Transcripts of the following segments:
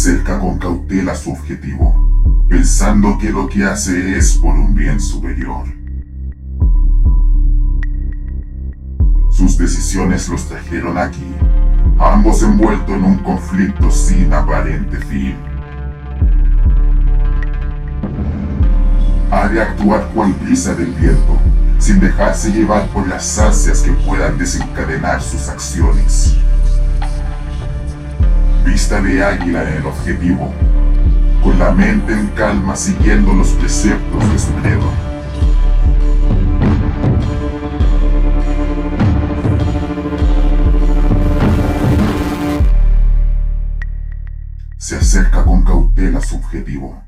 acerca con cautela a su objetivo, pensando que lo que hace es por un bien superior. Sus decisiones los trajeron aquí, ambos envueltos en un conflicto sin aparente fin. Ha de actuar cual brisa del viento, sin dejarse llevar por las ansias que puedan desencadenar sus acciones. Vista de águila en el objetivo, con la mente en calma siguiendo los preceptos de su credo. Se acerca con cautela a su objetivo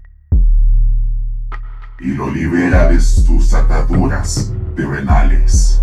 y lo libera de sus ataduras terrenales.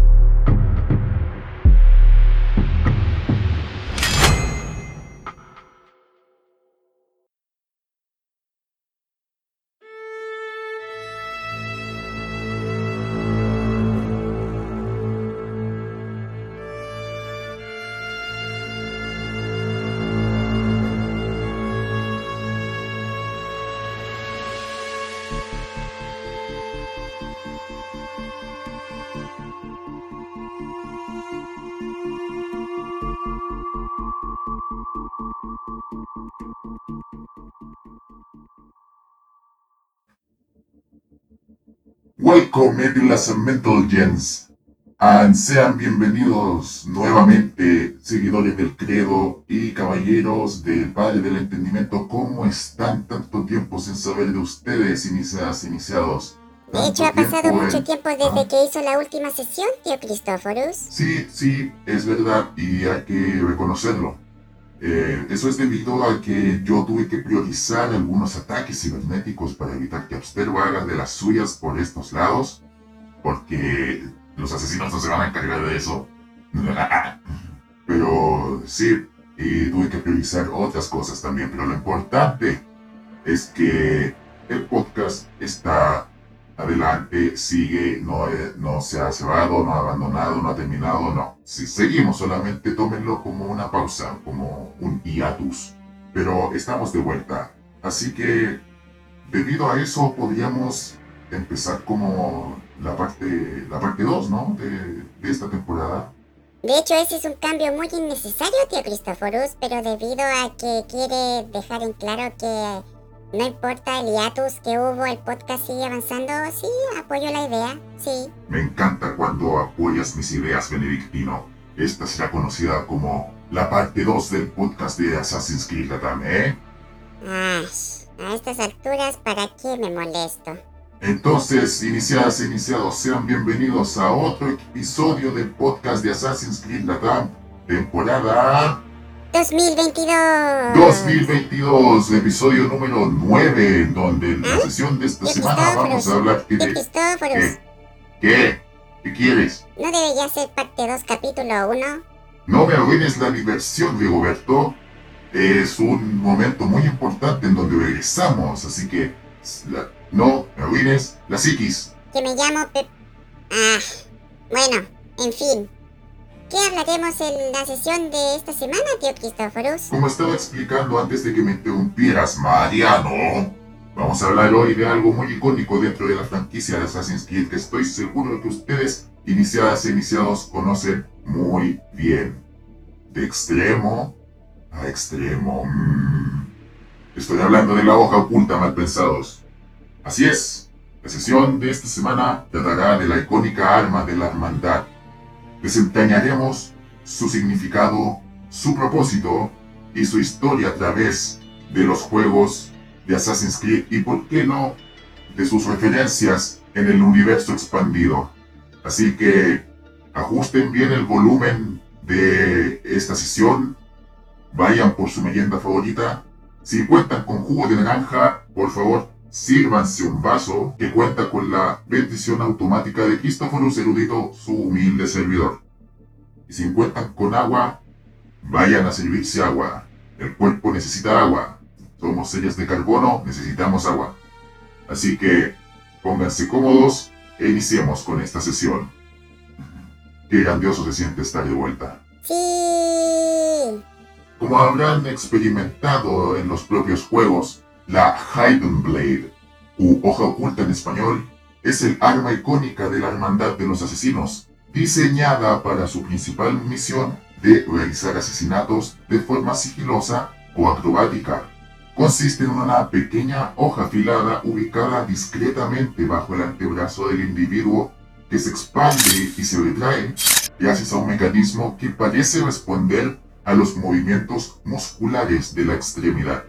Welcome, Edilas and Mental Gens. And sean bienvenidos nuevamente, seguidores del credo y caballeros del Padre del Entendimiento. ¿Cómo están tanto tiempo sin saber de ustedes, iniciadas, iniciados? De hecho, ha pasado mucho tiempo desde que hizo la última sesión, tío Cristóforos. Sí, sí, es verdad y hay que reconocerlo. Eh, eso es debido a que yo tuve que priorizar algunos ataques cibernéticos para evitar que Abstergo haga de las suyas por estos lados, porque los asesinos no se van a encargar de eso. Pero sí, y tuve que priorizar otras cosas también, pero lo importante es que el podcast está adelante, sigue, no, eh, no se ha cerrado, no ha abandonado, no ha terminado, no. Si seguimos, solamente tómenlo como una pausa, como un hiatus. Pero estamos de vuelta. Así que, debido a eso, podríamos empezar como la parte la parte 2, ¿no? De, esta temporada. De hecho, ese es un cambio muy innecesario, tío Cristoforus, pero debido a que quiere dejar en claro que no importa el hiatus que hubo, el podcast sigue avanzando. Sí, apoyo la idea, sí. Me encanta cuando apoyas mis ideas, Benedictino. Esta será conocida como la parte 2 del podcast de Assassin's Creed Latam, ¿eh? Ay, a estas alturas, ¿para qué me molesto? Entonces, iniciadas e iniciados, sean bienvenidos a otro episodio del podcast de Assassin's Creed Latam, temporada 2022. 2022, episodio número 9, en donde en la ¿Ah? sesión de esta semana vamos a hablar de... ¿Qué? ¿Qué? ¿Qué quieres? ¿No debería ser parte 2, capítulo 1? No me arruines la diversión, Rigoberto. Es un momento muy importante en donde regresamos, así que no me arruines la psiquis. Que me llamo Pep... Ah, bueno, en fin. ¿Qué hablaremos en la sesión de esta semana, tío Cristóforos? Como estaba explicando antes de que me interrumpieras, Mariano, vamos a hablar hoy de algo muy icónico dentro de la franquicia de Assassin's Creed que estoy seguro que ustedes, iniciadas e iniciados, conocen muy bien. De extremo a extremo. Mm. Estoy hablando de la hoja oculta, mal pensados. Así es, la sesión de esta semana tratará de la icónica arma de la hermandad desentrañaremos su significado, su propósito y su historia a través de los juegos de Assassin's Creed y, por qué no, de sus referencias en el universo expandido. Así que ajusten bien el volumen de esta sesión, vayan por su merienda favorita. Si cuentan con jugo de naranja, por favor, sírvanse un vaso que cuenta con la bendición automática de Cristóforos Erudito, su humilde servidor. Y si cuentan con agua, vayan a servirse agua. El cuerpo necesita agua. Somos seres de carbono, necesitamos agua. Así que pónganse cómodos e iniciemos con esta sesión. Qué grandioso se siente estar de vuelta. Sí. Como habrán experimentado en los propios juegos, la Hidden Blade, u hoja oculta en español, es el arma icónica de la Hermandad de los Asesinos, diseñada para su principal misión de realizar asesinatos de forma sigilosa o acrobática. Consiste en una pequeña hoja afilada ubicada discretamente bajo el antebrazo del individuo que se expande y se retrae gracias a un mecanismo que parece responder a los movimientos musculares de la extremidad.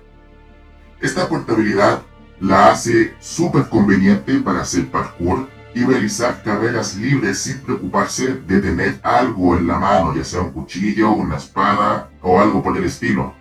Esta portabilidad la hace súper conveniente para hacer parkour y realizar carreras libres sin preocuparse de tener algo en la mano, ya sea un cuchillo, una espada o algo por el estilo.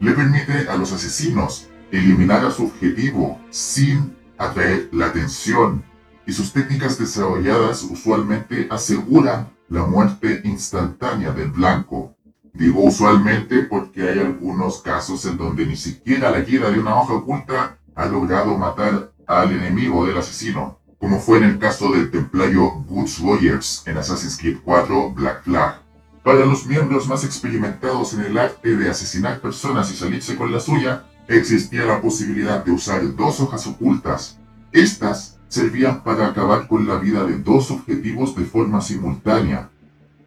Le permite a los asesinos eliminar a su objetivo sin atraer la atención y sus técnicas desarrolladas usualmente aseguran la muerte instantánea del blanco. Digo usualmente porque hay algunos casos en donde ni siquiera la guía de una hoja oculta ha logrado matar al enemigo del asesino como fue en el caso del templario Woods Rogers en Assassin's Creed 4 Black Flag. Para los miembros más experimentados en el arte de asesinar personas y salirse con la suya, existía la posibilidad de usar dos hojas ocultas. Estas servían para acabar con la vida de dos objetivos de forma simultánea.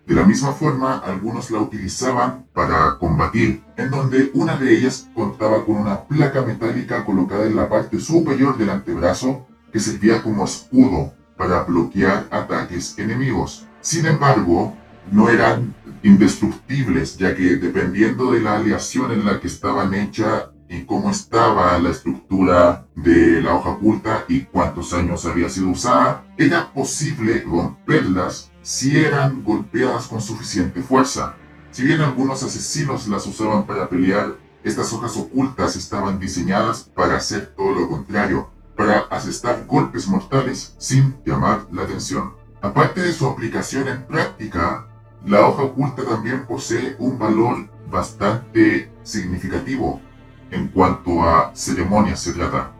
De la misma forma, algunos la utilizaban para combatir, en donde una de ellas contaba con una placa metálica colocada en la parte superior del antebrazo que servía como escudo para bloquear ataques enemigos. Sin embargo, no eran indestructibles, ya que dependiendo de la aleación en la que estaban hechas y cómo estaba la estructura de la hoja oculta y cuántos años había sido usada, era posible romperlas si eran golpeadas con suficiente fuerza. Si bien algunos asesinos las usaban para pelear, estas hojas ocultas estaban diseñadas para hacer todo lo contrario, para asestar golpes mortales sin llamar la atención. Aparte de su aplicación en práctica, la hoja oculta también posee un valor bastante significativo en cuanto a ceremonias se trata.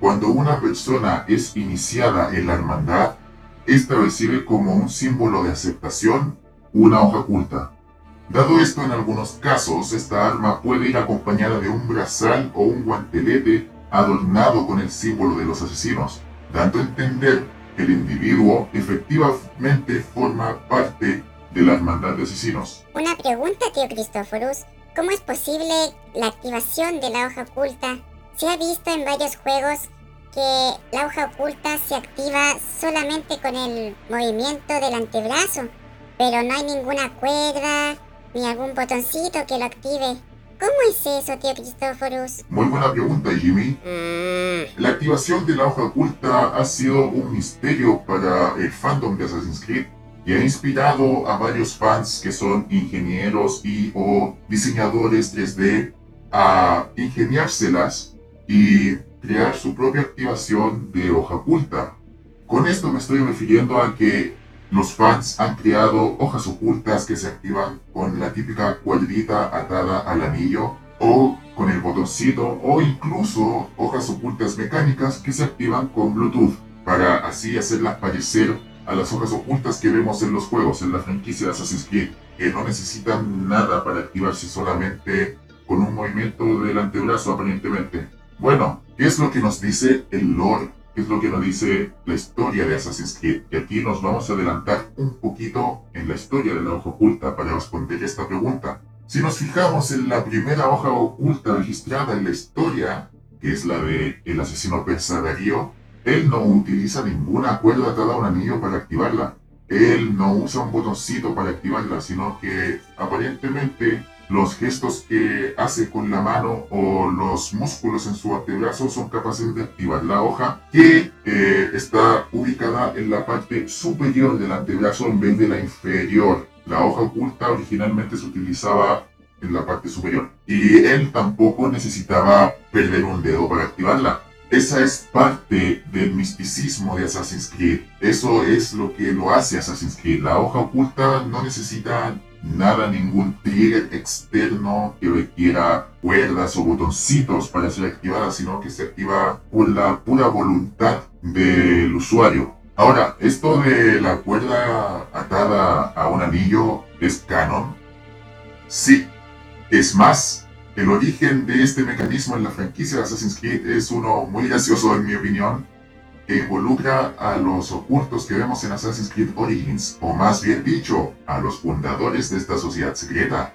Cuando una persona es iniciada en la hermandad, esta recibe como un símbolo de aceptación una hoja oculta. Dado esto, en algunos casos, esta arma puede ir acompañada de un brazal o un guantelete adornado con el símbolo de los asesinos, dando a entender que el individuo efectivamente forma parte de la hermandad de asesinos. Una pregunta, tío Cristóforos. ¿Cómo es posible la activación de la hoja oculta? Se ha visto en varios juegos que la hoja oculta se activa solamente con el movimiento del antebrazo, pero no hay ninguna cuerda ni algún botoncito que lo active. ¿Cómo es eso, tío Cristóforos? Muy buena pregunta, Jimmy. Mm. La activación de la hoja oculta ha sido un misterio para el fandom de Assassin's Creed y ha inspirado a varios fans que son ingenieros y o diseñadores 3D a ingeniárselas y crear su propia activación de hoja oculta. Con esto me estoy refiriendo a que los fans han creado hojas ocultas que se activan con la típica cuadrita atada al anillo o con el botoncito o incluso hojas ocultas mecánicas que se activan con Bluetooth para así hacerlas parecer a las hojas ocultas que vemos en los juegos, en la franquicia de Assassin's Creed, que no necesitan nada para activarse solamente con un movimiento del antebrazo aparentemente. Bueno, ¿qué es lo que nos dice el lore es lo que nos dice la historia de Assassin's Creed. Y aquí nos vamos a adelantar un poquito en la historia de la hoja oculta para responder esta pregunta. Si nos fijamos en la primera hoja oculta registrada en la historia, que es la de el asesino persa Darío, él no utiliza ninguna cuerda atada a un anillo para activarla. Él no usa un botoncito para activarla, sino que aparentemente los gestos que hace con la mano o los músculos en su antebrazo son capaces de activar la hoja que eh, está ubicada en la parte superior del antebrazo en vez de la inferior. La hoja oculta originalmente se utilizaba en la parte superior y él tampoco necesitaba perder un dedo para activarla. Esa es parte del misticismo de Assassin's Creed. Eso es lo que lo hace Assassin's Creed. La hoja oculta no necesita nada, ningún trigger externo que requiera cuerdas o botoncitos para ser activada, sino que se activa por la pura voluntad del usuario. Ahora, esto de la cuerda atada a un anillo es canon. Sí, Es más, el origen de este mecanismo en la franquicia de Assassin's Creed es uno muy gracioso en mi opinión, que involucra a los ocultos que vemos en Assassin's Creed Origins, o más bien dicho, a los fundadores de esta sociedad secreta.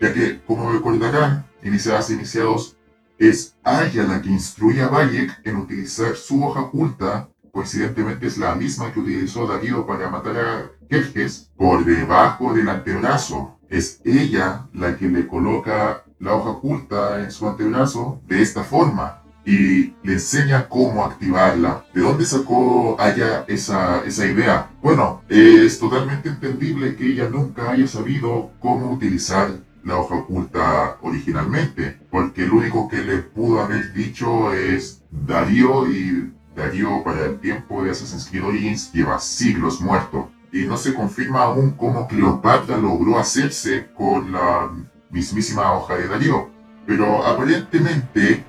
Ya que, como recordarán, iniciadas iniciados, es Aya la que instruye a Bayek en utilizar su hoja oculta, coincidentemente es la misma que utilizó Darío para matar a Jerjes, por debajo del antebrazo. Es ella la que le coloca la hoja oculta en su antebrazo de esta forma y le enseña cómo activarla. ¿De dónde sacó Aya esa, esa idea? Bueno, es totalmente entendible que ella nunca haya sabido cómo utilizar la hoja oculta originalmente, porque el único que le pudo haber dicho es Darío y Darío para el tiempo de Assassin's Creed Origins lleva siglos muerto. Y no se confirma aún cómo Cleopatra logró hacerse con la mismísima hoja de Darío. Pero aparentemente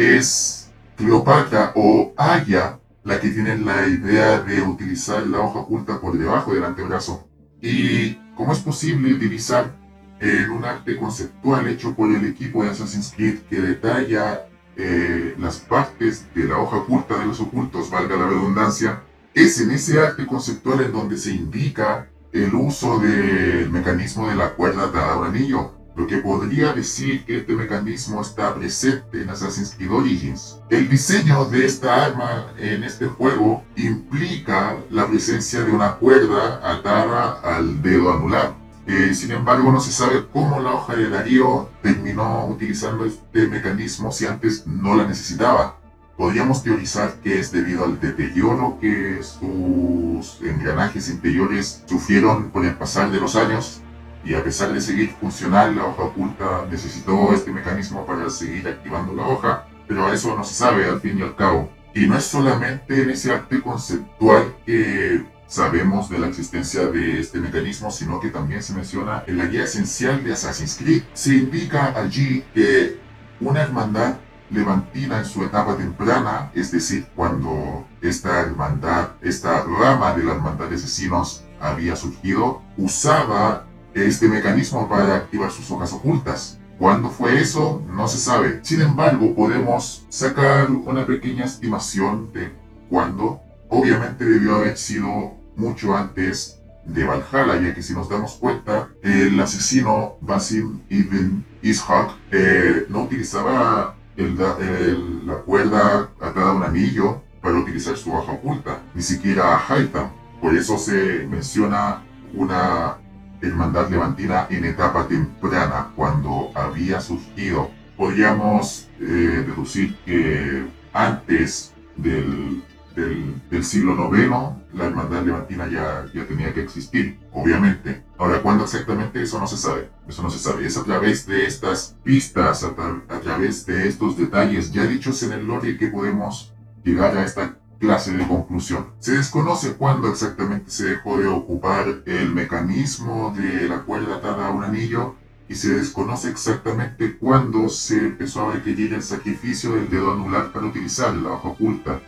es Cleopatra o Aya la que tiene la idea de utilizar la hoja oculta por debajo del antebrazo. ¿Y cómo es posible utilizar en un arte conceptual hecho por el equipo de Assassin's Creed que detalla eh, las partes de la hoja oculta de los ocultos, valga la redundancia, es en ese arte conceptual en donde se indica el uso del mecanismo de la cuerda atada a anillo, lo que podría decir que este mecanismo está presente en Assassin's Creed Origins. El diseño de esta arma en este juego implica la presencia de una cuerda atada al dedo anular. Eh, sin embargo, no se sabe cómo la hoja de Darío terminó utilizando este mecanismo si antes no la necesitaba. Podríamos teorizar que es debido al deterioro que sus engranajes interiores sufrieron por el pasar de los años y a pesar de seguir funcional, la hoja oculta necesitó este mecanismo para seguir activando la hoja, pero eso no se sabe al fin y al cabo. Y no es solamente en ese arte conceptual que sabemos de la existencia de este mecanismo, sino que también se menciona en la guía esencial de Assassin's Creed. Se indica allí que una hermandad levantina en su etapa temprana, es decir, cuando esta hermandad, esta rama de la hermandad de asesinos había surgido, usaba este mecanismo para activar sus hojas ocultas. ¿Cuándo fue eso? No se sabe. Sin embargo, podemos sacar una pequeña estimación de cuándo. Obviamente debió haber sido mucho antes de Valhalla, ya que si nos damos cuenta, el asesino Basim ibn Ishaq eh, no utilizaba la cuerda atada a un anillo para utilizar su hoja oculta, ni siquiera a Haitham. Por eso se menciona una hermandad levantina en etapa temprana, cuando había surgido. Podríamos eh, deducir que antes del, siglo IX, la hermandad levantina ya, ya tenía que existir, obviamente. Ahora, ¿cuándo exactamente? Eso no se sabe. Eso no se sabe. Es a través de estas pistas, a, a través de estos detalles ya dichos en el lore que podemos llegar a esta clase de conclusión. Se desconoce cuándo exactamente se dejó de ocupar el mecanismo de la cuerda atada a un anillo y se desconoce exactamente cuándo se empezó a requerir el sacrificio del dedo anular para utilizar la hoja oculta.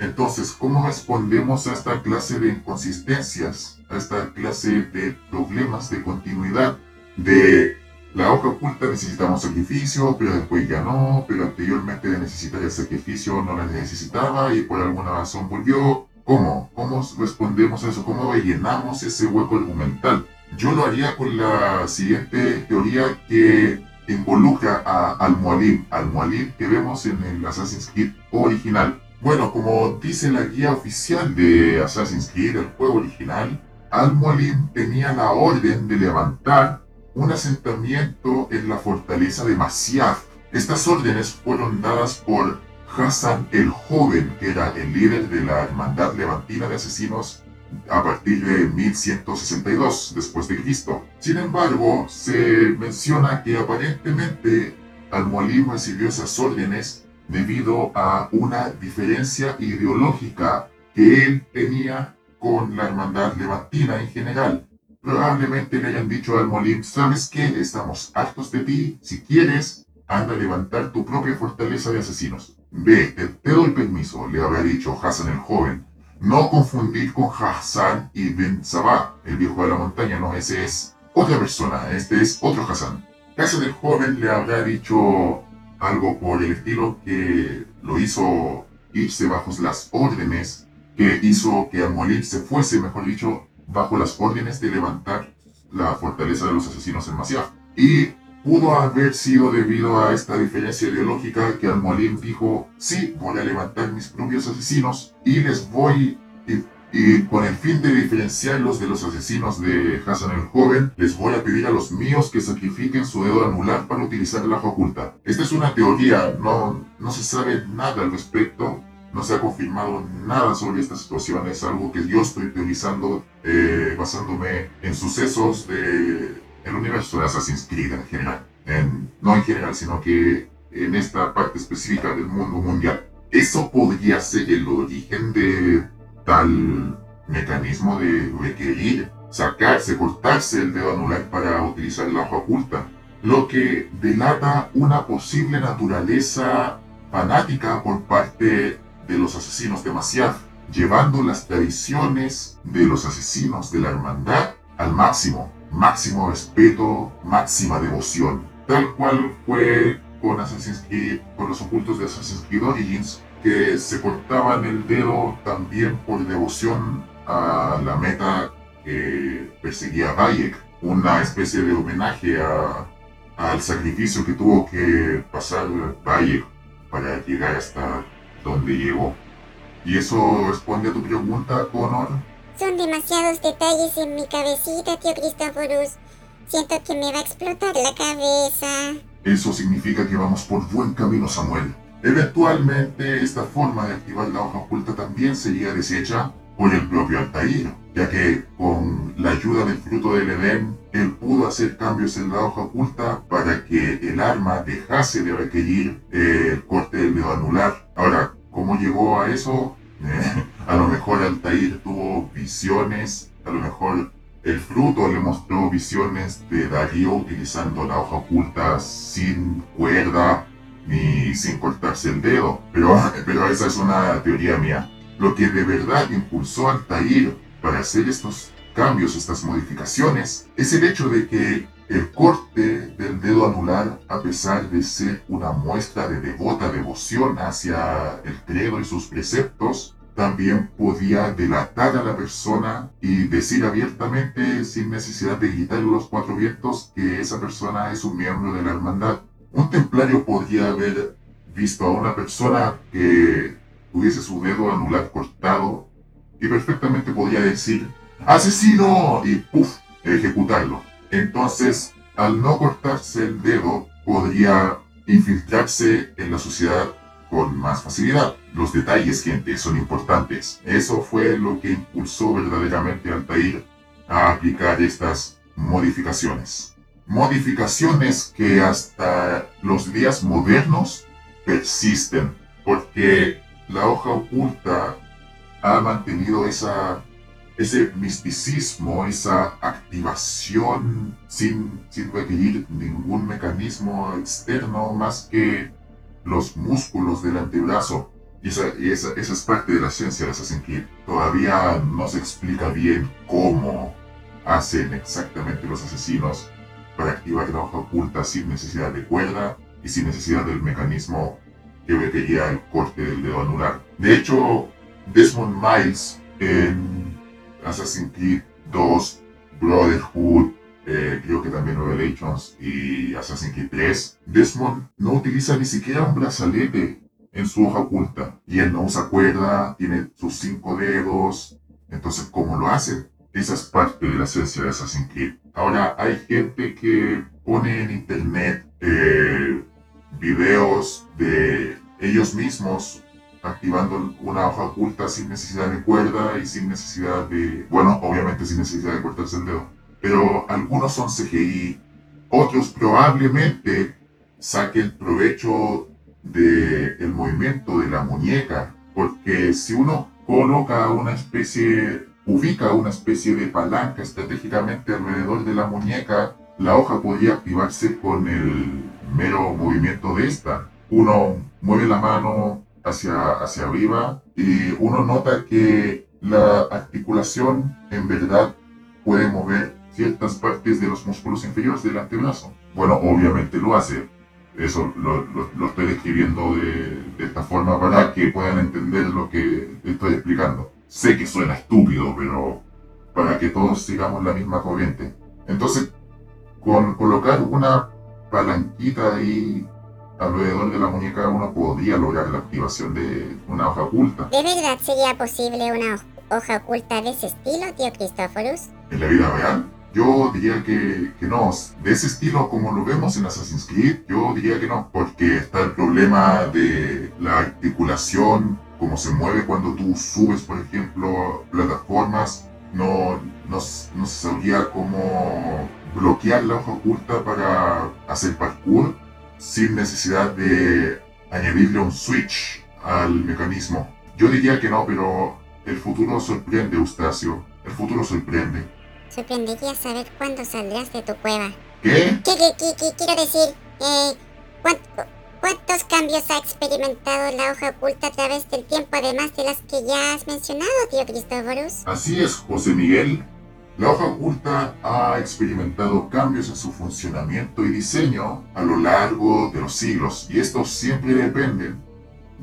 Entonces, ¿cómo respondemos a esta clase de inconsistencias, a esta clase de problemas de continuidad, de la hoja oculta necesitamos sacrificio, pero después ya no, pero anteriormente de necesitar el sacrificio no la necesitaba y por alguna razón volvió. ¿Cómo? ¿Cómo respondemos a eso? ¿Cómo rellenamos ese hueco argumental? Yo lo haría con la siguiente teoría que involucra a Al-Mualim, Al-Mualim que vemos en el Assassin's Creed original. Bueno, como dice la guía oficial de Assassin's Creed, el juego original, Al-Mualim tenía la orden de levantar un asentamiento en la fortaleza de Masyaf. Estas órdenes fueron dadas por Hassan el Joven, que era el líder de la Hermandad Levantina de Asesinos a partir de 1162 después de Cristo. Sin embargo, se menciona que aparentemente Al-Mualim recibió esas órdenes debido a una diferencia ideológica que él tenía con la hermandad levantina en general. Probablemente le hayan dicho al Molim, ¿sabes qué? Estamos hartos de ti. Si quieres, anda a levantar tu propia fortaleza de asesinos. Ve, te, doy permiso, le habrá dicho Hassan el joven. No confundir con Hassan ibn Sabah, el viejo de la montaña, no, ese es otra persona, este es otro Hassan. Casa del joven le habrá dicho algo por el estilo que lo hizo irse bajo las órdenes, que hizo que Almolín se fuese, mejor dicho, bajo las órdenes de levantar la fortaleza de los asesinos en Masia. Y pudo haber sido debido a esta diferencia ideológica que Almolín dijo, sí, voy a levantar mis propios asesinos y les voy y con el fin de diferenciarlos de los asesinos de Hassan el Joven, les voy a pedir a los míos que sacrifiquen su dedo anular para utilizar ajo oculta. Esta es una teoría, no, no se sabe nada al respecto, no se ha confirmado nada sobre esta situación, es algo que yo estoy teorizando eh, basándome en sucesos del el universo de Assassin's Creed en general. En, no en general, sino que en esta parte específica del mundo mundial. Eso podría ser el origen de tal mecanismo de requerir sacarse, cortarse el dedo anular para utilizar la hoja oculta, lo que delata una posible naturaleza fanática por parte de los asesinos de llevando las tradiciones de los asesinos de la hermandad al máximo, máximo respeto, máxima devoción, tal cual fue con Assassin's Creed, con los ocultos de Assassin's Creed Origins, que se cortaban el dedo también por devoción a la meta que perseguía Bayek, una especie de homenaje al sacrificio que tuvo que pasar Bayek para llegar hasta donde llegó. ¿Y eso responde a tu pregunta, Connor? Son demasiados detalles en mi cabecita, tío Cristoforus. Siento que me va a explotar la cabeza. Eso significa que vamos por buen camino, Samuel. Eventualmente, esta forma de activar la hoja oculta también sería deshecha por el propio Altair, ya que con la ayuda del fruto del Edén, él pudo hacer cambios en la hoja oculta para que el arma dejase de requerir el corte del dedo anular. Ahora, ¿cómo llegó a eso? a lo mejor Altair tuvo visiones, a lo mejor el fruto le mostró visiones de Darío utilizando la hoja oculta sin cuerda ni sin cortarse el dedo, pero, pero esa es una teoría mía. Lo que de verdad impulsó a Altair para hacer estos cambios, estas modificaciones, es el hecho de que el corte del dedo anular, a pesar de ser una muestra de devota devoción hacia el credo y sus preceptos, también podía delatar a la persona y decir abiertamente, sin necesidad de gritarle los cuatro vientos, que esa persona es un miembro de la hermandad. Un templario podría haber visto a una persona que tuviese su dedo anular cortado y perfectamente podría decir ¡Asesino! y ¡puf! ejecutarlo. Entonces, al no cortarse el dedo, podría infiltrarse en la sociedad con más facilidad. Los detalles, gente, son importantes. Eso fue lo que impulsó verdaderamente a Altair a aplicar estas modificaciones modificaciones que hasta los días modernos persisten, porque la hoja oculta ha mantenido esa, ese misticismo, esa activación sin, sin requerir ningún mecanismo externo más que los músculos del antebrazo. Y esa, esa, esa es parte de la ciencia de Assassin's Creed. Todavía no se explica bien cómo hacen exactamente los asesinos para activar la hoja oculta sin necesidad de cuerda y sin necesidad del mecanismo que requería el corte del dedo anular. De hecho, Desmond Miles en Assassin's Creed 2, Brotherhood, eh, creo que también Revelations y Assassin's Creed 3, Desmond no utiliza ni siquiera un brazalete en su hoja oculta. Y él no usa cuerda, tiene sus cinco dedos. Entonces, ¿cómo lo hace? Esa es parte de la esencia de Assassin's Creed. Ahora hay gente que pone en internet eh, videos de ellos mismos activando una hoja oculta sin necesidad de cuerda y sin necesidad de, bueno, obviamente sin necesidad de cortarse el dedo. Pero algunos son CGI, otros probablemente saquen provecho del el movimiento de la muñeca, porque si uno coloca una especie ubica una especie de palanca estratégicamente alrededor de la muñeca, la hoja podría activarse con el mero movimiento de esta. Uno mueve la mano hacia, hacia arriba y uno nota que la articulación en verdad puede mover ciertas partes de los músculos inferiores del antebrazo. Bueno, obviamente lo hace. Eso lo, lo, estoy describiendo de, de, esta forma para que puedan entender lo que estoy explicando. Sé que suena estúpido, pero para que todos sigamos la misma corriente. Entonces, con colocar una palanquita ahí alrededor de la muñeca uno podría lograr la activación de una hoja oculta. ¿De verdad sería posible una hoja oculta de ese estilo, tío Cristóforos? ¿En la vida real? Yo diría que, que, no. De ese estilo como lo vemos en Assassin's Creed, yo diría que no. Porque está el problema de la articulación, cómo se mueve cuando tú subes, por ejemplo, plataformas. No, no, no sabría cómo bloquear la hoja oculta para hacer parkour sin necesidad de añadirle un switch al mecanismo. Yo diría que no, pero el futuro sorprende, Eustacio. El futuro sorprende. Sorprendería saber cuándo saldrás de tu cueva. ¿Qué? ¿Qué, qué, quiero decir? Eh, ¿Cuántos cambios ha experimentado la hoja oculta a través del tiempo, además de las que ya has mencionado, tío Cristóforos? Así es, José Miguel. La hoja oculta ha experimentado cambios en su funcionamiento y diseño a lo largo de los siglos y estos siempre dependen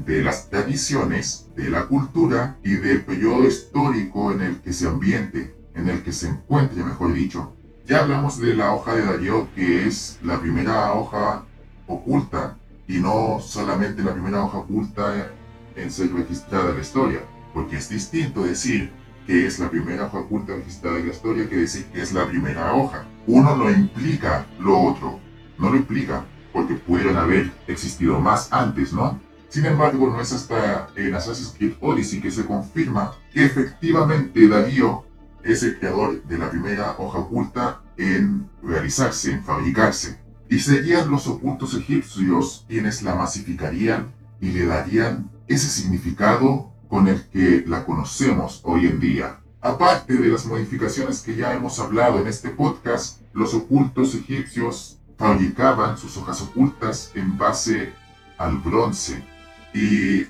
de las tradiciones, de la cultura y del periodo histórico en el que se ambiente, en el que se encuentre, mejor dicho. Ya hablamos de la hoja de Darío, que es la primera hoja oculta y no solamente la primera hoja oculta en ser registrada en la historia, porque es distinto decir que es la primera hoja oculta registrada en la historia que decir que es la primera hoja. Uno no implica lo otro, no lo implica, porque pueden haber existido más antes, ¿no? Sin embargo, no es hasta en Assassin's Creed Odyssey que se confirma que efectivamente Darío es el creador de la primera hoja oculta en realizarse, en fabricarse. Y serían los ocultos egipcios quienes la masificarían y le darían ese significado con el que la conocemos hoy en día. Aparte de las modificaciones que ya hemos hablado en este podcast, los ocultos egipcios fabricaban sus hojas ocultas en base al bronce y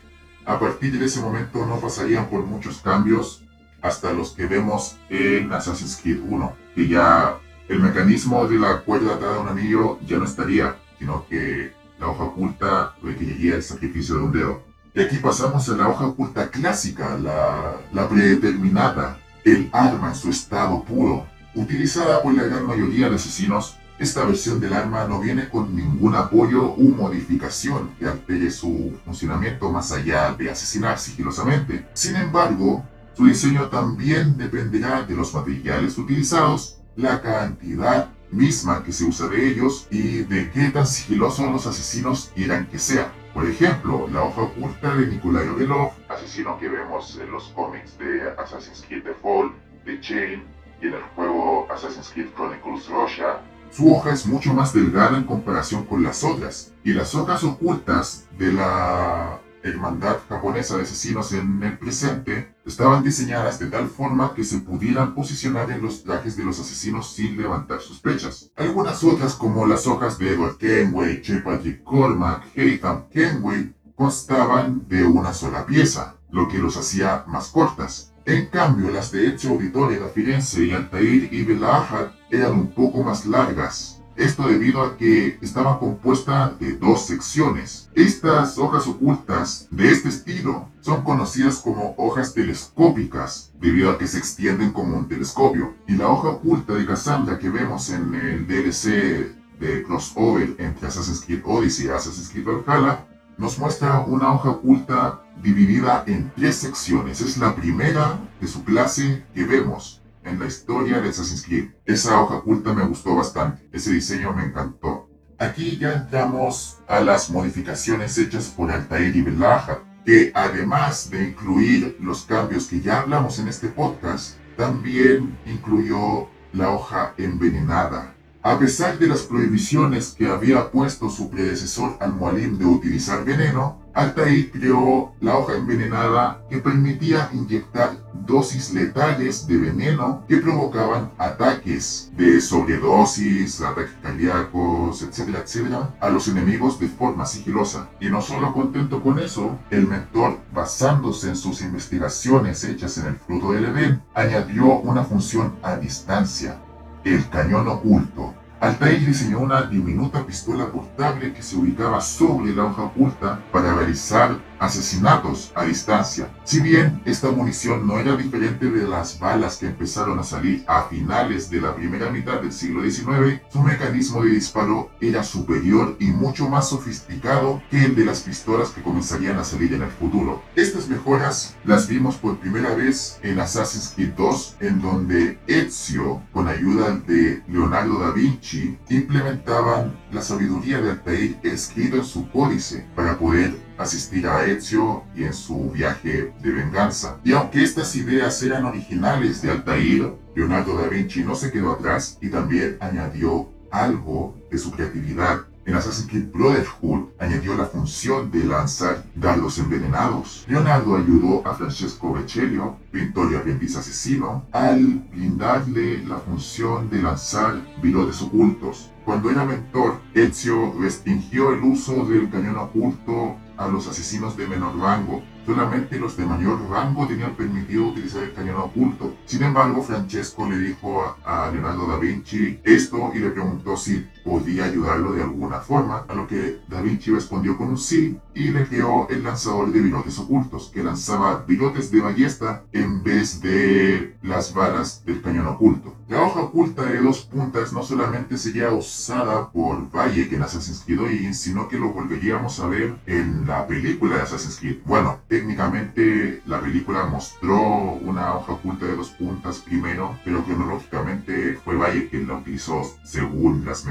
a partir de ese momento no pasarían por muchos cambios hasta los que vemos en Assassin's Creed 1, que ya el mecanismo de la cuerda atada a un anillo ya no estaría, sino que la hoja oculta requeriría el sacrificio de un dedo. Y aquí pasamos a la hoja oculta clásica, la, predeterminada, el arma en su estado puro. Utilizada por la gran mayoría de asesinos, esta versión del arma no viene con ningún apoyo u modificación que altere su funcionamiento más allá de asesinar sigilosamente. Sin embargo, su diseño también dependerá de los materiales utilizados, la cantidad misma que se usa de ellos y de qué tan sigilosos los asesinos quieran que sea. Por ejemplo, la hoja oculta de Nikolai Ovelov, asesino que vemos en los cómics de Assassin's Creed The Fall, The Chain y en el juego Assassin's Creed Chronicles Russia, su hoja es mucho más delgada en comparación con las otras, y las hojas ocultas de la hermandad japonesa de asesinos en el presente estaban diseñadas de tal forma que se pudieran posicionar en los trajes de los asesinos sin levantar sospechas. Algunas otras, como las hojas de Edward Kenway, J. Patrick Cormac, Haytham Kenway, constaban de una sola pieza, lo que los hacía más cortas. En cambio, las de Ezio Auditore da Firenze y Altair y Belahad eran un poco más largas, esto debido a que estaba compuesta de dos secciones. Estas hojas ocultas de este estilo son conocidas como hojas telescópicas, debido a que se extienden como un telescopio. Y la hoja oculta de Cassandra que vemos en el DLC de crossover entre Assassin's Creed Odyssey y Assassin's Creed Valhalla nos muestra una hoja oculta dividida en tres secciones. Es la primera de su clase que vemos en la historia de Assassin's Creed. Esa hoja oculta me gustó bastante, ese diseño me encantó. Aquí ya entramos a las modificaciones hechas por Altair y Belaja, que además de incluir los cambios que ya hablamos en este podcast, también incluyó la hoja envenenada. A pesar de las prohibiciones que había puesto su predecesor Al-Mualim de utilizar veneno, Altair creó la hoja envenenada que permitía inyectar dosis letales de veneno que provocaban ataques de sobredosis, ataques cardíacos, etcétera, etcétera, a los enemigos de forma sigilosa. Y no solo contento con eso, el mentor, basándose en sus investigaciones hechas en el fruto del Edén, añadió una función a distancia, el cañón oculto. Altair diseñó una diminuta pistola portable que se ubicaba sobre la hoja oculta para realizar asesinatos a distancia. Si bien esta munición no era diferente de las balas que empezaron a salir a finales de la primera mitad del siglo XIX, su mecanismo de disparo era superior y mucho más sofisticado que el de las pistolas que comenzarían a salir en el futuro. Estas mejoras las vimos por primera vez en Assassin's Creed 2, en donde Ezio, con ayuda de Leonardo da Vinci, implementaban la sabiduría de Altair escrita en su códice para poder asistir a Ezio y en su viaje de venganza. Y aunque estas ideas eran originales de Altair, Leonardo da Vinci no se quedó atrás y también añadió algo de su creatividad. En Assassin's Creed Brotherhood añadió la función de lanzar dardos envenenados. Leonardo ayudó a Francesco Vecellio, pintor y aprendiz asesino, al brindarle la función de lanzar virotes ocultos. Cuando era mentor, Ezio restringió el uso del cañón oculto a los asesinos de menor rango. Solamente los de mayor rango tenían permitido utilizar el cañón oculto. Sin embargo, Francesco le dijo a, Leonardo da Vinci esto y le preguntó si podía ayudarlo de alguna forma, a lo que da Vinci respondió con un sí y le creó el lanzador de virotes ocultos, que lanzaba virotes de ballesta en vez de las balas del cañón oculto. La hoja oculta de dos puntas no solamente sería usada por Valle en Assassin's Creed Origins, sino que lo volveríamos a ver en la película de Assassin's Creed. Bueno, técnicamente la película mostró una hoja oculta de dos puntas primero, pero cronológicamente fue Valle quien la utilizó según las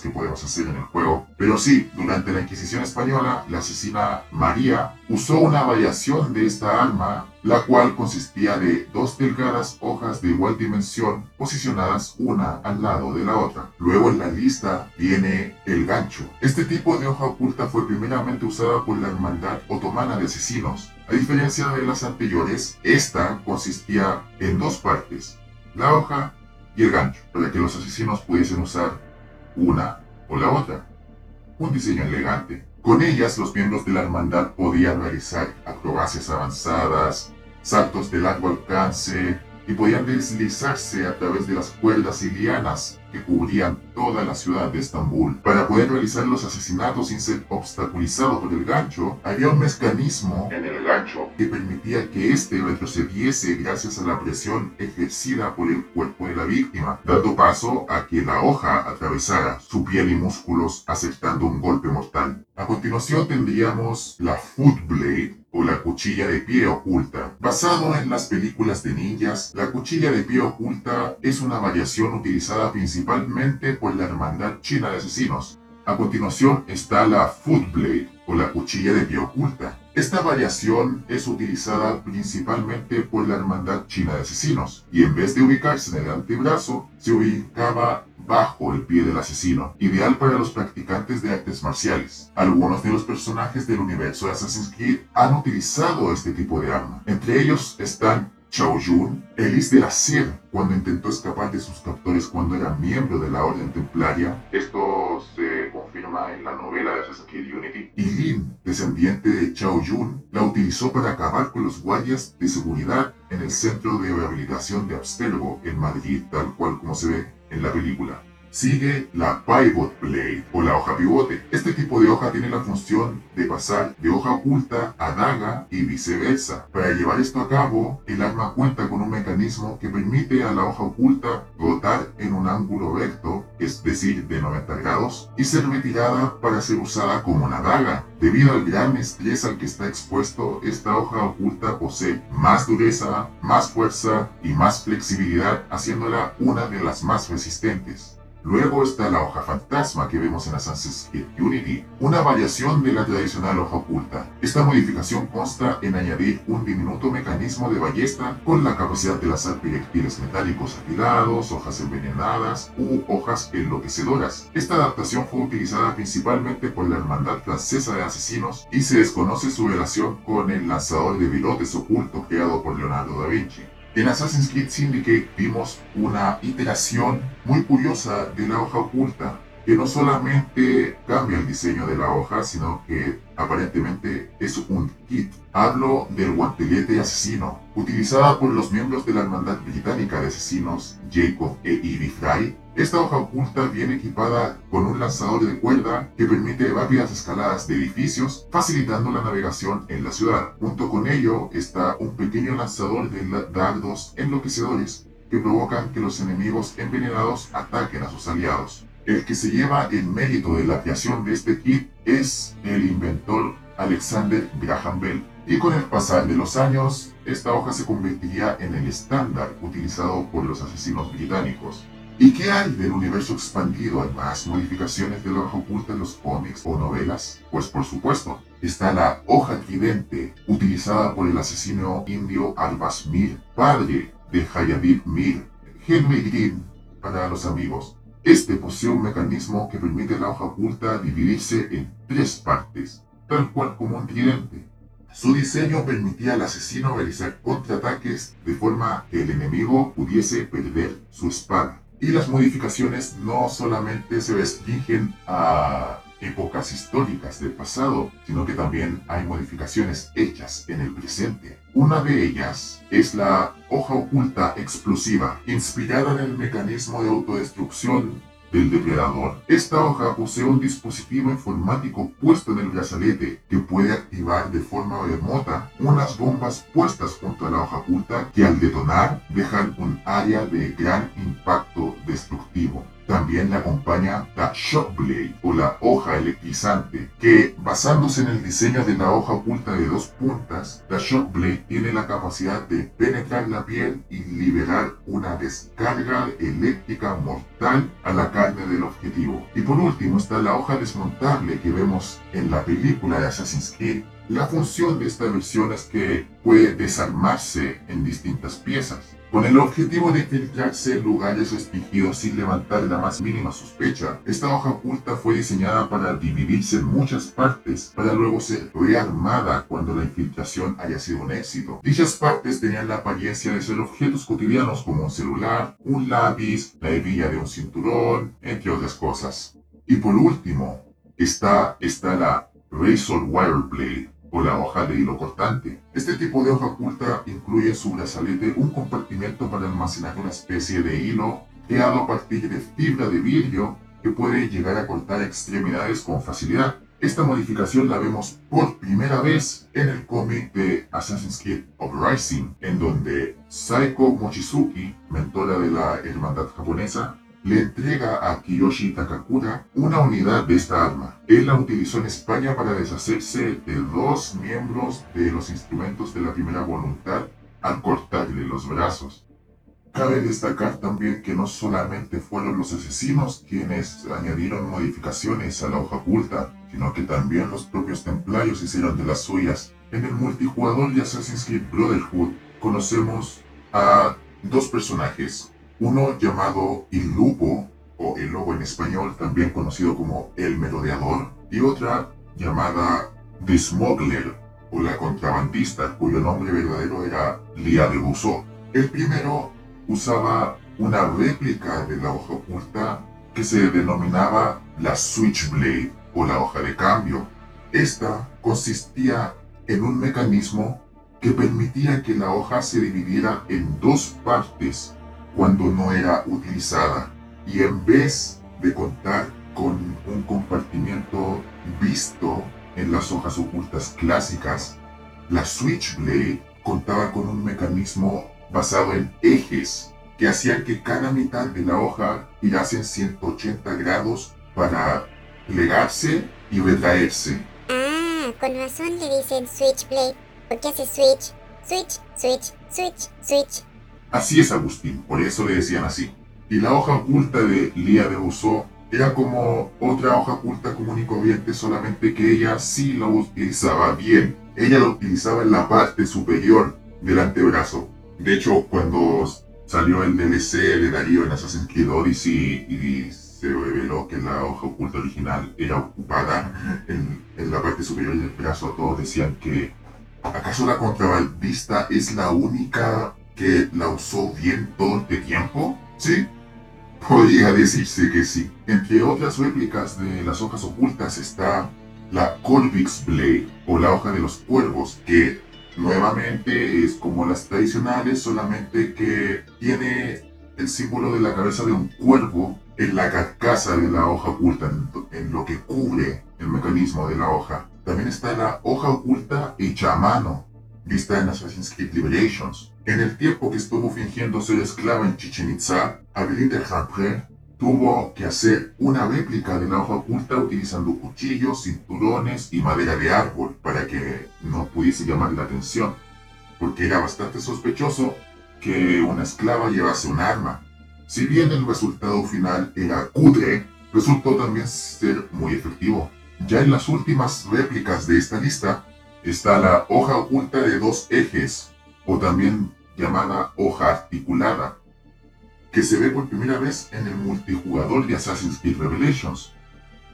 que podemos hacer en el juego. Pero sí, durante la Inquisición Española, la asesina María usó una variación de esta arma la cual consistía de dos delgadas hojas de igual dimensión posicionadas una al lado de la otra. Luego en la lista viene el gancho. Este tipo de hoja oculta fue primeramente usada por la Hermandad Otomana de Asesinos. A diferencia de las anteriores, esta consistía en dos partes, la hoja y el gancho, para que los asesinos pudiesen usar una o la otra. Un diseño elegante. Con ellas los miembros de la hermandad podían realizar acrobacias avanzadas, saltos de largo alcance y podían deslizarse a través de las cuerdas y lianas que cubrían toda la ciudad de Estambul. Para poder realizar los asesinatos sin ser obstaculizado por el gancho, había un mecanismo en el gancho que permitía que éste retrocediese gracias a la presión ejercida por el cuerpo de la víctima, dando paso a que la hoja atravesara su piel y músculos aceptando un golpe mortal. A continuación tendríamos la Footblade, o la cuchilla de pie oculta. Basado en las películas de ninjas, la cuchilla de pie oculta es una variación utilizada principalmente por la Hermandad China de Asesinos. A continuación está la Footblade o la cuchilla de pie oculta. Esta variación es utilizada principalmente por la Hermandad China de Asesinos y en vez de ubicarse en el antebrazo, se ubicaba bajo el pie del asesino, ideal para los practicantes de artes marciales. Algunos de los personajes del universo de Assassin's Creed han utilizado este tipo de arma. Entre ellos están Chao Yun, Elis de la Sierra, cuando intentó escapar de sus captores cuando era miembro de la Orden Templaria. Esto se confirma en la novela de Assassin's Creed Unity. Y Lin, descendiente de Chao Yun, la utilizó para acabar con los guardias de seguridad en el centro de rehabilitación de Abstergo en Madrid, tal cual como se ve en la película. Sigue la Pivot Blade o la hoja pivote. Este tipo de hoja tiene la función de pasar de hoja oculta a daga y viceversa. Para llevar esto a cabo, el arma cuenta con un mecanismo que permite a la hoja oculta rotar en un ángulo recto, es decir, de 90 grados, y ser retirada para ser usada como una daga. Debido al gran estrés al que está expuesto, esta hoja oculta posee más dureza, más fuerza y más flexibilidad, haciéndola una de las más resistentes. Luego está la hoja fantasma que vemos en Assassin's Creed Unity, una variación de la tradicional hoja oculta. Esta modificación consta en añadir un diminuto mecanismo de ballesta con la capacidad de lanzar proyectiles metálicos afilados, hojas envenenadas u hojas enloquecedoras. Esta adaptación fue utilizada principalmente por la Hermandad Francesa de Asesinos y se desconoce su relación con el lanzador de virotes oculto creado por Leonardo da Vinci. En Assassin's Creed Syndicate vimos una iteración muy curiosa de la hoja oculta. Que no solamente cambia el diseño de la hoja, sino que aparentemente es un kit. Hablo del guantelete asesino, utilizada por los miembros de la Hermandad Británica de Asesinos, Jacob e Ivy Fry. Esta hoja oculta viene equipada con un lanzador de cuerda que permite rápidas escaladas de edificios, facilitando la navegación en la ciudad. Junto con ello está un pequeño lanzador de dardos enloquecedores que provocan que los enemigos envenenados ataquen a sus aliados. El que se lleva el mérito de la creación de este kit es el inventor Alexander Graham Bell. Y con el pasar de los años, esta hoja se convertiría en el estándar utilizado por los asesinos británicos. ¿Y qué hay del universo expandido? ¿Hay más modificaciones de la hoja en los cómics o novelas? Pues por supuesto, está la hoja tridente, utilizada por el asesino indio Albas Mir, padre de Hayadid Mir, Henry Green, para los amigos. Este posee un mecanismo que permite la hoja oculta dividirse en tres partes, tal cual como un tridente. Su diseño permitía al asesino realizar contraataques de forma que el enemigo pudiese perder su espada. Y las modificaciones no solamente se restringen a épocas históricas del pasado, sino que también hay modificaciones hechas en el presente. Una de ellas es la hoja oculta explosiva, inspirada en el mecanismo de autodestrucción del depredador. Esta hoja posee un dispositivo informático puesto en el brazalete que puede activar de forma remota unas bombas puestas junto a la hoja oculta que al detonar dejan un área de gran impacto destructivo. También le acompaña la Shockblade o la hoja electrizante, que basándose en el diseño de la hoja oculta de dos puntas, la Shockblade tiene la capacidad de penetrar la piel y liberar una descarga eléctrica mortal a la carne del objetivo. Y por último está la hoja desmontable que vemos en la película de Assassin's Creed. La función de esta versión es que puede desarmarse en distintas piezas con el objetivo de infiltrarse en lugares restringidos sin levantar la más mínima sospecha. Esta hoja oculta fue diseñada para dividirse en muchas partes, para luego ser rearmada cuando la infiltración haya sido un éxito. Dichas partes tenían la apariencia de ser objetos cotidianos como un celular, un lápiz, la hebilla de un cinturón, entre otras cosas. Y por último, está, está la Razor Wire Blade o la hoja de hilo cortante. Este tipo de hoja oculta incluye en su brazalete un compartimento para almacenar una especie de hilo creado a partir de fibra de vidrio que puede llegar a cortar extremidades con facilidad. Esta modificación la vemos por primera vez en el cómic de Assassin's Creed Uprising, en donde Saiko Mochizuki, mentora de la hermandad japonesa, le entrega a Kiyoshi Takakura una unidad de esta arma. Él la utilizó en España para deshacerse de dos miembros de los instrumentos de la primera voluntad al cortarle los brazos. Cabe destacar también que no solamente fueron los asesinos quienes añadieron modificaciones a la hoja oculta, sino que también los propios templarios hicieron de las suyas. En el multijugador de Assassin's Creed Brotherhood conocemos a dos personajes, uno llamado El Lupo, o El Lobo en español, también conocido como El Merodeador, y otra llamada The Smuggler, o la contrabandista, cuyo nombre verdadero era Lia de Rousseau. El primero usaba una réplica de la hoja oculta que se denominaba la Switchblade o la hoja de cambio. Esta consistía en un mecanismo que permitía que la hoja se dividiera en dos partes cuando no era utilizada y en vez de contar con un compartimiento visto en las hojas ocultas clásicas, la Switchblade contaba con un mecanismo basado en ejes que hacían que cada mitad de la hoja girase en 180 grados para plegarse y retraerse. Ah, con razón le dicen Switchblade, porque hace switch, switch, switch, switch, switch. Así es Agustín, por eso le decían así. Y la hoja oculta de Lía de Rousseau era como otra hoja oculta común y corriente, solamente que ella sí la utilizaba bien. Ella la utilizaba en la parte superior del antebrazo. De hecho, cuando salió el DLC de Darío en Assassin's Creed Odyssey y se reveló que la hoja oculta original era ocupada en, en la parte superior del brazo, todos decían que ¿acaso la contrabandista es la única que la usó bien todo este tiempo? Sí, Podría decirse que sí. Entre otras réplicas de las hojas ocultas está la Corvix Blade o la hoja de los cuervos, que nuevamente es como las tradicionales, solamente que tiene el símbolo de la cabeza de un cuervo en la carcasa de la hoja oculta, en, lo que cubre el mecanismo de la hoja. También está la hoja oculta hecha a mano, vista en Assassin's Creed Liberations. En el tiempo que estuvo fingiendo ser esclava en Chichen Itza, Rampré tuvo que hacer una réplica de la hoja oculta utilizando cuchillos, cinturones y madera de árbol para que no pudiese llamar la atención, porque era bastante sospechoso que una esclava llevase un arma. Si bien el resultado final era cutre, resultó también ser muy efectivo. Ya en las últimas réplicas de esta lista está la hoja oculta de dos ejes, o también llamada hoja articulada, que se ve por primera vez en el multijugador de Assassin's Creed Revelations.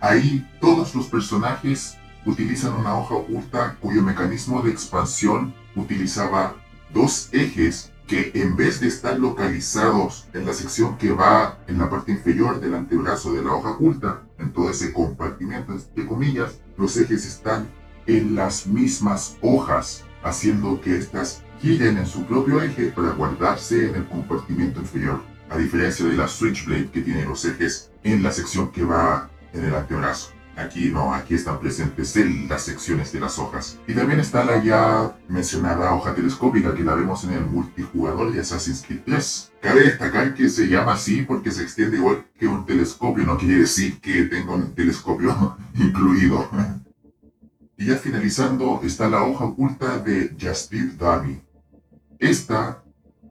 Ahí todos los personajes utilizan una hoja oculta cuyo mecanismo de expansión utilizaba dos ejes que en vez de estar localizados en la sección que va en la parte inferior del antebrazo de la hoja oculta, en todo ese compartimiento, entre comillas, los ejes están en las mismas hojas, haciendo que éstas giren en su propio eje para guardarse en el compartimiento inferior a diferencia de la Switchblade que tiene los ejes en la sección que va en el antebrazo. Aquí no, aquí están presentes en las secciones de las hojas. Y también está la ya mencionada hoja telescópica que la vemos en el multijugador de Assassin's Creed 3. Cabe destacar que se llama así porque se extiende igual que un telescopio, no quiere decir que tenga un telescopio incluido. Y ya finalizando está la hoja oculta de Jasper Dummy. Esta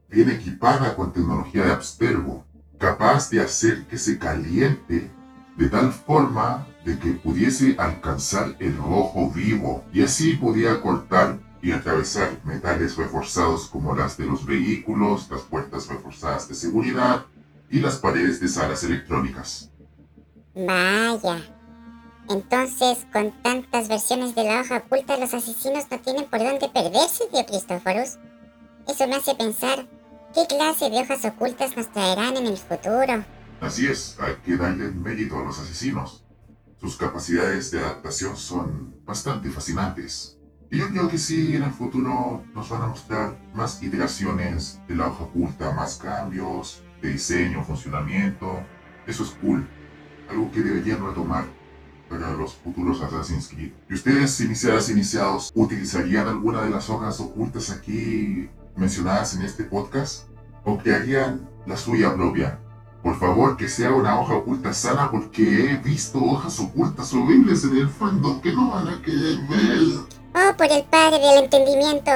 viene equipada con tecnología de Abstergo, capaz de hacer que se caliente de tal forma de que pudiese alcanzar el rojo vivo y así podía cortar y atravesar metales reforzados como las de los vehículos, las puertas reforzadas de seguridad y las paredes de salas electrónicas. Vaya. Entonces, con tantas versiones de la hoja oculta, los asesinos no tienen por dónde perderse, tío Cristóforos. Eso me hace pensar, ¿qué clase de hojas ocultas nos traerán en el futuro? Así es, hay que darle mérito a los asesinos. Sus capacidades de adaptación son bastante fascinantes. Y yo creo que sí, en el futuro nos van a mostrar más iteraciones de la hoja oculta, más cambios de diseño, funcionamiento. Eso es cool. Algo que deberían retomar para los futuros Assassin's Creed. ¿Y ustedes, iniciadas, iniciados, utilizarían alguna de las hojas ocultas aquí mencionadas en este podcast o crearían la suya propia. Por favor, que sea una hoja oculta sana porque he visto hojas ocultas horribles en el fondo que no van a querer ver. Oh, por el padre del entendimiento.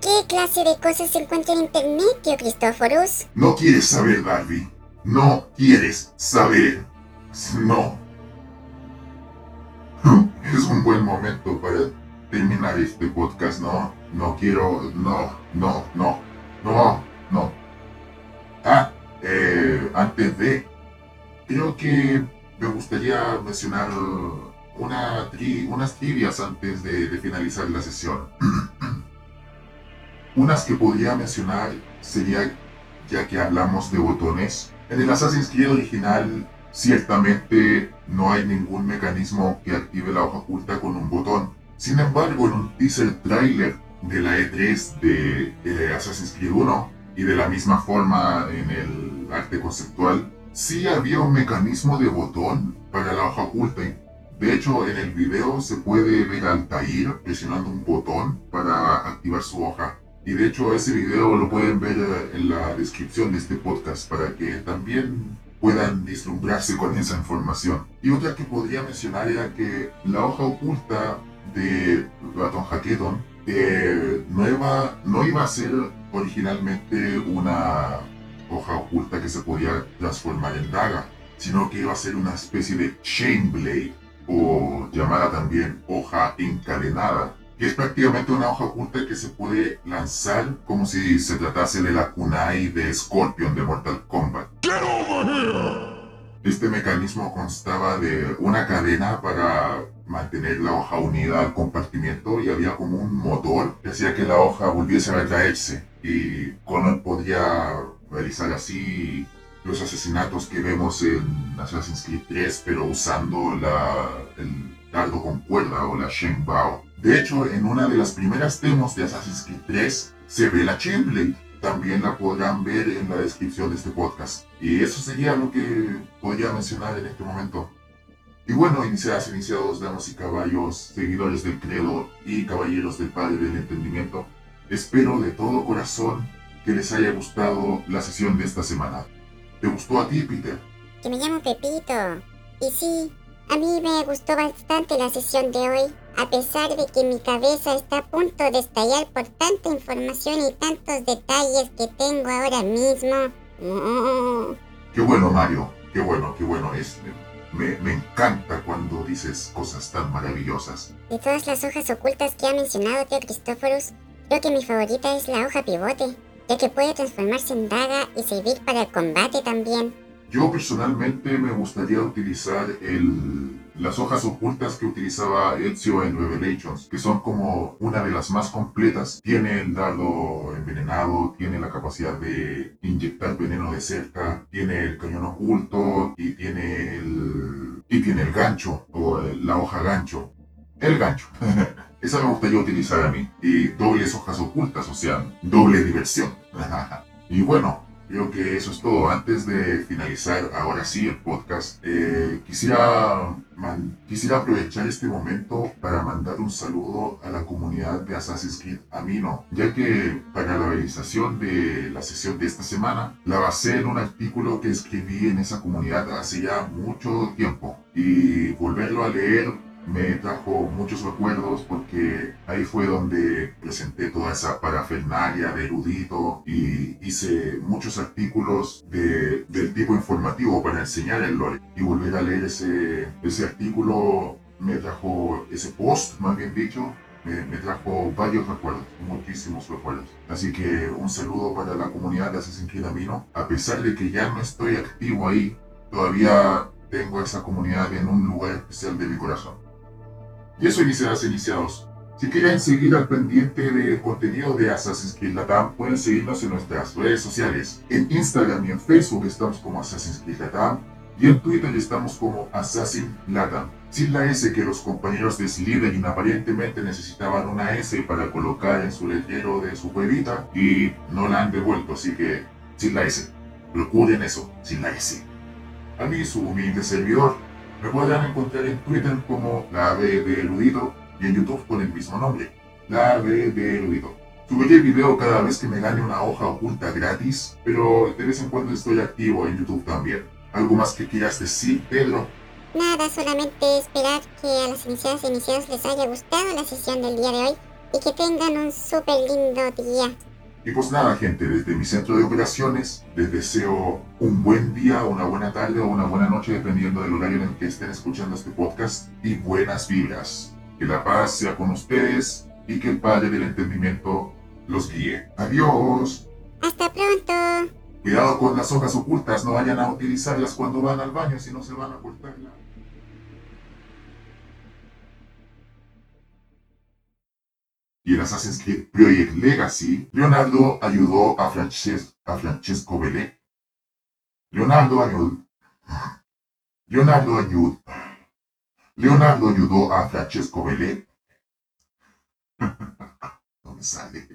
¿Qué clase de cosas se encuentra en internet, tío Cristóforos? No quieres saber, Darby. No quieres saber. No. Es un buen momento para terminar este podcast, ¿no? No quiero, no, no, no, no, no. Ah, eh, antes de, creo que me gustaría mencionar una unas trivias antes de, de finalizar la sesión. unas que podría mencionar sería, ya que hablamos de botones, en el Assassin's Creed original ciertamente no hay ningún mecanismo que active la hoja oculta con un botón. Sin embargo, en un teaser trailer de la E3 de, Assassin's Creed 1 y de la misma forma en el arte conceptual, sí había un mecanismo de botón para la hoja oculta. De hecho, en el video se puede ver al Tair presionando un botón para activar su hoja. Y de hecho ese video lo pueden ver eh, en la descripción de este podcast para que también puedan vislumbrarse con esa información. Y otra que podría mencionar era que la hoja oculta de Raton Hackathon eh, no, iba, no iba a ser originalmente una hoja oculta que se podía transformar en daga, sino que iba a ser una especie de chain blade, o llamada también hoja encadenada, que es prácticamente una hoja oculta que se puede lanzar como si se tratase de la kunai de Scorpion de Mortal Kombat. Este mecanismo constaba de una cadena para mantener la hoja unida al compartimiento y había como un motor que hacía que la hoja volviese a retraerse y Connor podía realizar así los asesinatos que vemos en Assassin's Creed 3, pero usando la, el dardo con cuerda o la Shenbao. De hecho, en una de las primeras demos de Assassin's Creed 3 se ve la Chainblade. También la podrán ver en la descripción de este podcast. Y eso sería lo que podría mencionar en este momento. Y bueno, iniciadas, iniciados, damas y caballos, seguidores del credo y caballeros del Padre del Entendimiento, espero de todo corazón que les haya gustado la sesión de esta semana. ¿Te gustó a ti, Peter? Que me llamo Pepito. Y sí, a mí me gustó bastante la sesión de hoy, a pesar de que mi cabeza está a punto de estallar por tanta información y tantos detalles que tengo ahora mismo. Qué bueno, Mario. Qué bueno, qué bueno es. Me, encanta cuando dices cosas tan maravillosas. De todas las hojas ocultas que ha mencionado Tío Cristóforos, creo que mi favorita es la hoja pivote ya que puede transformarse en daga y servir para el combate también. Yo personalmente me gustaría utilizar las hojas ocultas que utilizaba Ezio en Revelations, que son como una de las más completas. Tiene el dardo envenenado, tiene la capacidad de inyectar veneno de cerca, tiene el cañón oculto y tiene el, y tiene el gancho o la hoja gancho. El gancho. Esa me gustaría utilizar a mí. Y dobles hojas ocultas, o sea, doble diversión. y bueno, creo que eso es todo. Antes de finalizar, ahora sí, el podcast, eh, quisiera, quisiera aprovechar este momento para mandar un saludo a la comunidad de Assassin's Creed Amino, ya que para la realización de la sesión de esta semana, la basé en un artículo que escribí en esa comunidad hace ya mucho tiempo. Y volverlo a leer me trajo muchos recuerdos porque ahí fue donde presenté toda esa parafernalia de erudito y hice muchos artículos de, del tipo informativo para enseñar el lore. Y volver a leer ese, ese artículo me trajo, ese post más bien dicho, me, me, trajo varios recuerdos, muchísimos recuerdos. Así que un saludo para la comunidad de Assassin's Creed Amino. A pesar de que ya no estoy activo ahí, todavía tengo esa comunidad en un lugar especial de mi corazón. Y eso iniciarás iniciados. Si quieren seguir al pendiente del contenido de Assassin's Creed Latam, pueden seguirnos en nuestras redes sociales. En Instagram y en Facebook estamos como Assassin's Creed Latam y en Twitter estamos como Assassin Latam. Sin la S que los compañeros de Slytherin aparentemente necesitaban una S para colocar en su letrero de su huevita y no la han devuelto, así que sin la S. Procuren eso, sin la S. A mí su humilde servidor, me podrán encontrar en Twitter como la B de Erudito y en YouTube con el mismo nombre, la B de Erudito. Subiré video cada vez que me gane una hoja oculta gratis, pero de vez en cuando estoy activo en YouTube también. ¿Algo más que quieras decir, Pedro? Nada, solamente esperar que a las iniciadas y iniciados les haya gustado la sesión del día de hoy y que tengan un súper lindo día. Y pues nada, gente, desde mi centro de operaciones les deseo un buen día, una buena tarde o una buena noche, dependiendo del horario en el que estén escuchando este podcast, y buenas vibras. Que la paz sea con ustedes y que el Padre del Entendimiento los guíe. Adiós. Hasta pronto. Cuidado con las hojas ocultas, no vayan a utilizarlas cuando van al baño, si no se van a cortar y en Assassin's Creed Project Legacy, Leonardo ayudó a, Frances a Francesco Belé. Leonardo ayudó. Leonardo ayudó. Leonardo ayudó a Francesco Belé. no me sale.